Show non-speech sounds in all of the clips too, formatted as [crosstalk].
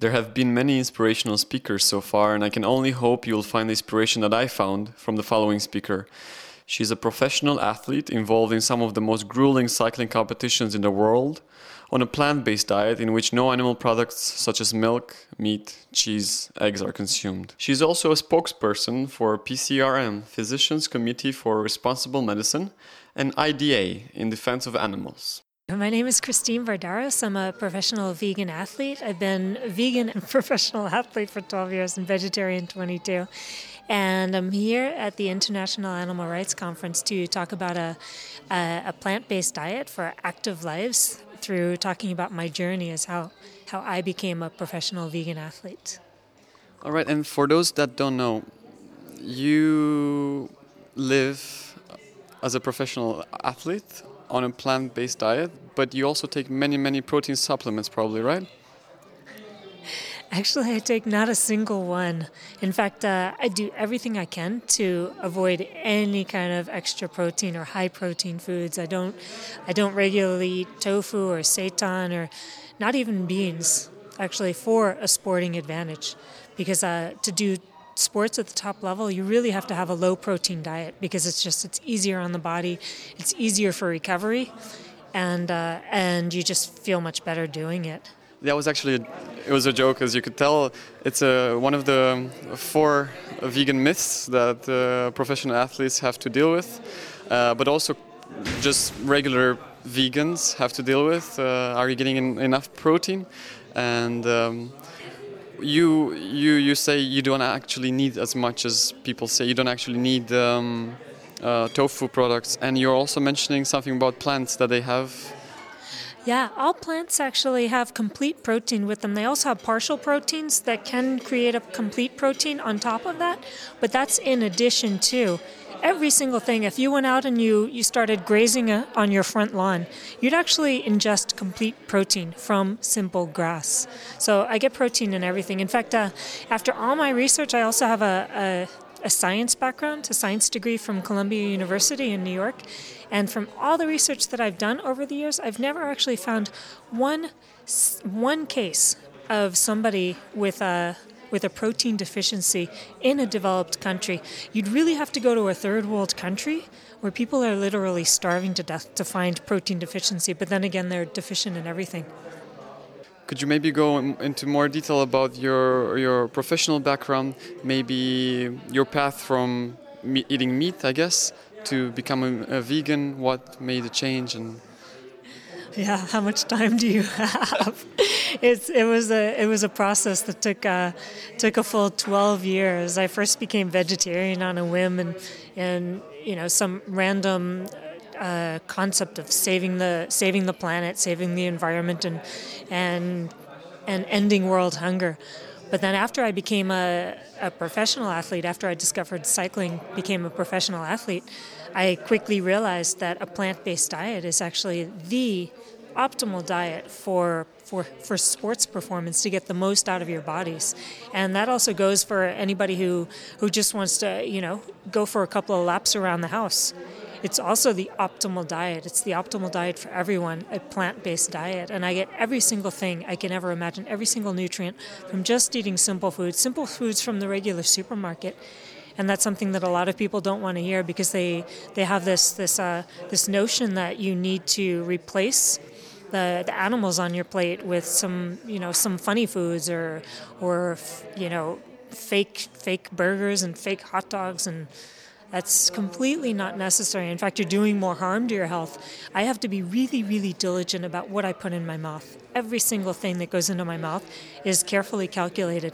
There have been many inspirational speakers so far, and I can only hope you'll find the inspiration that I found from the following speaker. She's a professional athlete involved in some of the most grueling cycling competitions in the world on a plant based diet in which no animal products such as milk, meat, cheese, eggs are consumed. She's also a spokesperson for PCRM, Physicians Committee for Responsible Medicine, and IDA in defense of animals. Uh, my name is Christine Vardaros. I'm a professional vegan athlete. I've been vegan and [laughs] professional athlete for 12 years and vegetarian 22. And I'm here at the International Animal Rights Conference to talk about a, a, a plant based diet for active lives through talking about my journey as how, how I became a professional vegan athlete. All right, and for those that don't know, you live as a professional athlete on a plant based diet, but you also take many, many protein supplements, probably, right? Actually, I take not a single one. In fact, uh, I do everything I can to avoid any kind of extra protein or high protein foods. I don't, I don't regularly eat tofu or seitan or not even beans. Actually, for a sporting advantage, because uh, to do sports at the top level, you really have to have a low protein diet because it's just it's easier on the body, it's easier for recovery, and uh, and you just feel much better doing it. That was actually it was a joke as you could tell. It's a, one of the four vegan myths that uh, professional athletes have to deal with uh, but also just regular vegans have to deal with. Uh, are you getting in, enough protein? And um, you you you say you don't actually need as much as people say. You don't actually need um, uh, tofu products and you're also mentioning something about plants that they have yeah, all plants actually have complete protein with them. They also have partial proteins that can create a complete protein on top of that, but that's in addition to every single thing. If you went out and you, you started grazing a, on your front lawn, you'd actually ingest complete protein from simple grass. So I get protein in everything. In fact, uh, after all my research, I also have a, a science background, a science degree from Columbia University in New York. And from all the research that I've done over the years, I've never actually found one, one case of somebody with a with a protein deficiency in a developed country. You'd really have to go to a third world country where people are literally starving to death to find protein deficiency, but then again, they're deficient in everything. Could you maybe go into more detail about your your professional background, maybe your path from me eating meat, I guess, to become a, vegan? What made the change and yeah, how much time do you [laughs] have? it's it was a it was a process that took uh, took a full twelve years. I first became vegetarian on a whim and and you know some random uh, concept of saving the saving the planet, saving the environment, and and and ending world hunger. But then after I became a, a professional athlete, after I discovered cycling, became a professional athlete, I quickly realized that a plant-based diet is actually the optimal diet for for for sports performance to get the most out of your bodies and that also goes for anybody who who just wants to you know go for a couple of laps around the house it's also the optimal diet. It's the optimal diet for everyone, a plant based diet. And I get every single thing I can ever imagine, every single nutrient from just eating simple foods, simple foods from the regular supermarket. And that's something that a lot of people don't want to hear because they, they have this, this, uh, this notion that you need to replace the, the animals on your plate with some, you know, some funny foods or, or you know, fake, fake burgers and fake hot dogs and that's completely not necessary. In fact, you're doing more harm to your health. I have to be really, really diligent about what I put in my mouth. Every single thing that goes into my mouth is carefully calculated.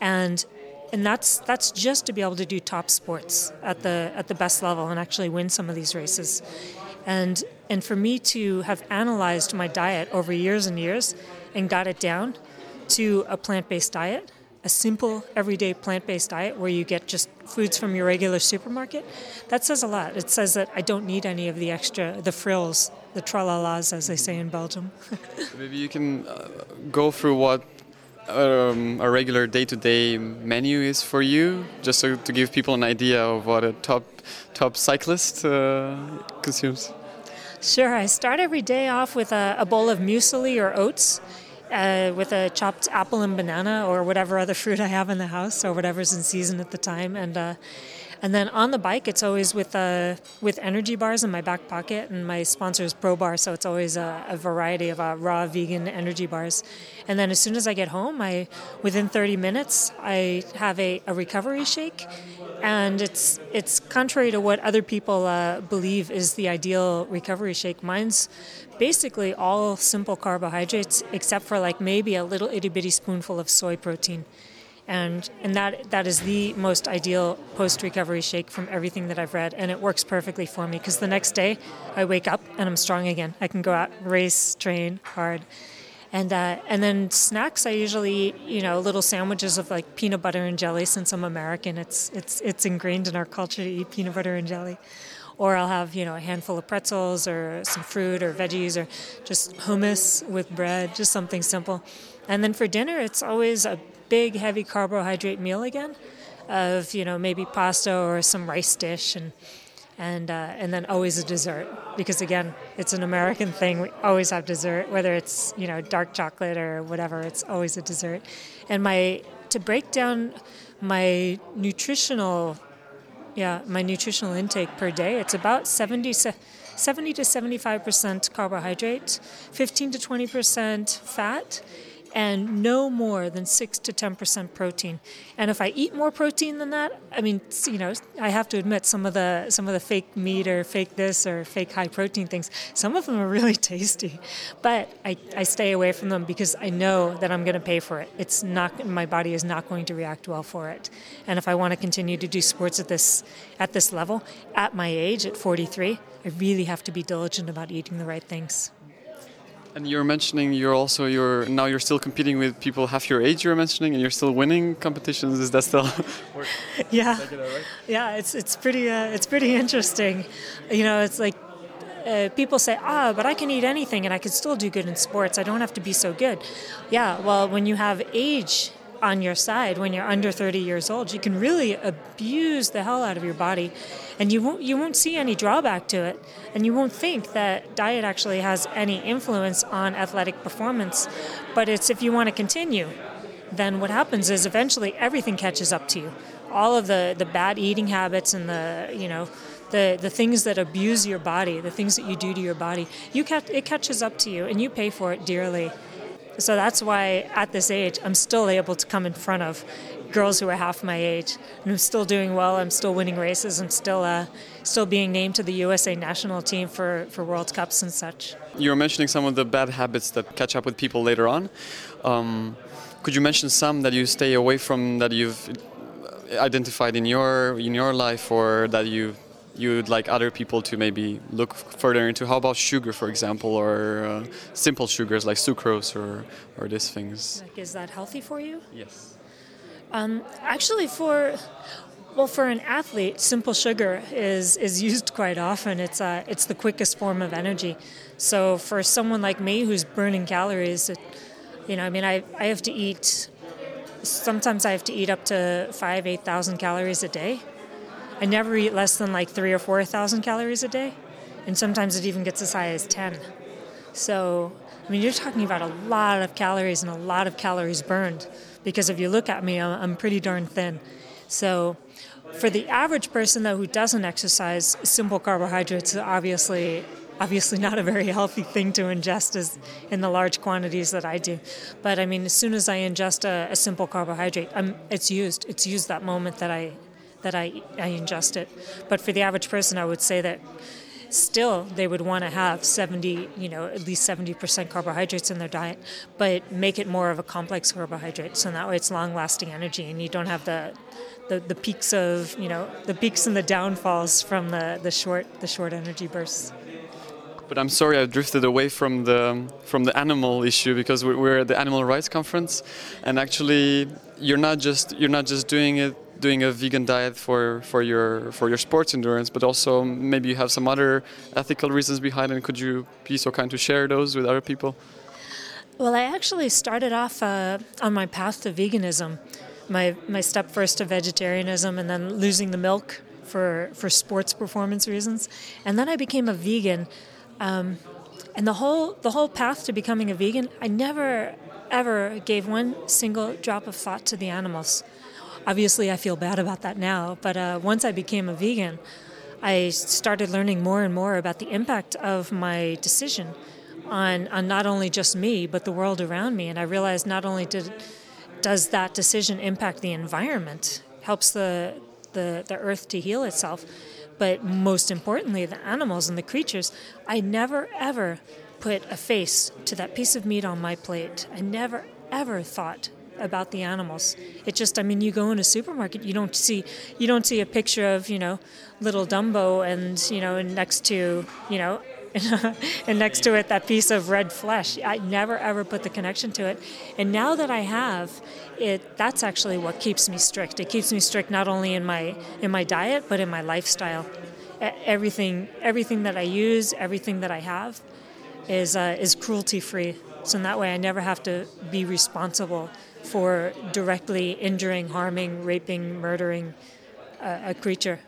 And and that's that's just to be able to do top sports at the at the best level and actually win some of these races. And and for me to have analyzed my diet over years and years and got it down to a plant-based diet a simple, everyday plant based diet where you get just foods from your regular supermarket, that says a lot. It says that I don't need any of the extra, the frills, the tralalas, as they say in Belgium. [laughs] Maybe you can uh, go through what um, a regular day-to-day menu is for you, just so to give people an idea of what a top top cyclist uh, consumes. Sure. I start every day off with a, a bowl of muesli or oats uh, with a chopped apple and banana or whatever other fruit I have in the house or whatever's in season at the time. And uh, and then on the bike, it's always with uh, with energy bars in my back pocket, and my sponsor is Pro Bar, so it's always a, a variety of uh, raw vegan energy bars. And then as soon as I get home, I within 30 minutes, I have a, a recovery shake, and it's it's contrary to what other people uh, believe is the ideal recovery shake. Mine's basically all simple carbohydrates, except for like maybe a little itty bitty spoonful of soy protein and and that that is the most ideal post recovery shake from everything that I've read, and it works perfectly for me because the next day I wake up and I'm strong again. I can go out, race, train hard, and uh, and then snacks I usually eat you know little sandwiches of like peanut butter and jelly since I'm American. It's it's it's ingrained in our culture to eat peanut butter and jelly. Or I'll have, you know, a handful of pretzels or some fruit or veggies or just hummus with bread, just something simple. And then for dinner, it's always a big heavy carbohydrate meal again of you know maybe pasta or some rice dish and and uh, and then always a dessert because again it's an American thing. We always have dessert whether it's you know dark chocolate or whatever it's always a dessert. And my to break down my nutritional yeah my nutritional intake per day it's about 70 70 to 75 percent carbohydrate 15 to 20 percent fat and no more than 6 to 10% protein. And if I eat more protein than that, I mean, you know, I have to admit some of the some of the fake meat or fake this or fake high protein things, some of them are really [laughs] tasty. But I, I stay away from them because I know that I'm going to pay for it. It's not my body is not going to react well for it. And if I want to continue to do sports at this at this level at my age at 43, I really have to be diligent about eating the right things. And you're mentioning you're also you're now you're still competing with people half your age. You're mentioning, and you're still winning competitions. Is that still? [laughs] yeah, yeah. It's it's pretty uh, it's pretty interesting. You know, it's like uh, people say, ah, but I can eat anything and I can still do good in sports. I don't have to be so good. Yeah, well, when you have age on your side when you're under 30 years old, you can really abuse the hell out of your body, and you won't you won't see any drawback to it, and you won't think that diet actually has any influence on athletic performance. But it's if you want to continue, then what happens is eventually everything catches up to you. All of the the bad eating habits and the you know the, the things that abuse your body, the things that you do to your body, you it catches up to you and you pay for it dearly. So that's why at this age, I'm still able to come in front of girls who are half my age, and I'm still doing well. I'm still winning races. I'm still uh, still being named to the USA national team for, for World Cups and such. You were mentioning some of the bad habits that catch up with people later on. Um, could you mention some that you stay away from that you've identified in your in your life, or that you you'd like other people to maybe look further into? How about sugar for example or uh, simple sugars like sucrose or or these things? Like is that healthy for you? Yes. Um, actually for well for an athlete simple sugar is is used quite often. It's uh, it's the quickest form of energy. So for someone like me who's burning calories it, you know i mean i i have to eat sometimes i have to eat up to 5 8000 calories a day I never eat less than like three or four thousand calories a day, and sometimes it even gets as high as ten. So, I mean, you're talking about a lot of calories and a lot of calories burned. Because if you look at me, I'm pretty darn thin. So, for the average person though who doesn't exercise, simple carbohydrates are obviously obviously not a very [laughs] healthy thing to ingest as in the large quantities that I do. But I mean, as soon as I ingest a, a simple carbohydrate, I'm, it's used. It's used that moment that I that I, I ingest it. But for the average person, I would say that still they would want to have 70 you know at least 70% carbohydrates in their diet but make it more of a complex carbohydrate so that way it's long lasting energy and you don't have the, the the peaks of you know the peaks and the downfalls from the the short the short energy bursts but I'm sorry I drifted away from the from the animal issue because we're at the animal rights conference, and actually you're not just you're not just doing it doing a vegan diet for, for your for your sports endurance, but also maybe you have some other ethical reasons behind it. Could you be so kind to share those with other people? Well, I actually started off uh, on my path to veganism. My my step first to vegetarianism, and then losing the milk for for sports performance reasons, and then I became a vegan. Um, and the whole the whole path to becoming a vegan, I never ever gave one single drop of thought to the animals. Obviously, I feel bad about that now, but uh, once I became a vegan, I started learning more and more about the impact of my decision on, on not only just me, but the world around me. And I realized not only did, does that decision impact the environment, helps the, the, the earth to heal itself, but most importantly, the animals and the creatures, I never ever put a face to that piece of meat on my plate. I never ever thought about the animals. It just I mean you go in a supermarket you don't see you don't see a picture of, you know, little Dumbo and, you know, and next to, you know, [laughs] and next to it that piece of red flesh. I never ever put the connection to it. And now that I have, it that's actually what keeps me strict. It keeps me strict not only in my in my diet but in my lifestyle. Everything everything that I use, everything that I have is uh, is cruelty free. So in that way I never have to be responsible for directly injuring, harming, raping, murdering a, a creature.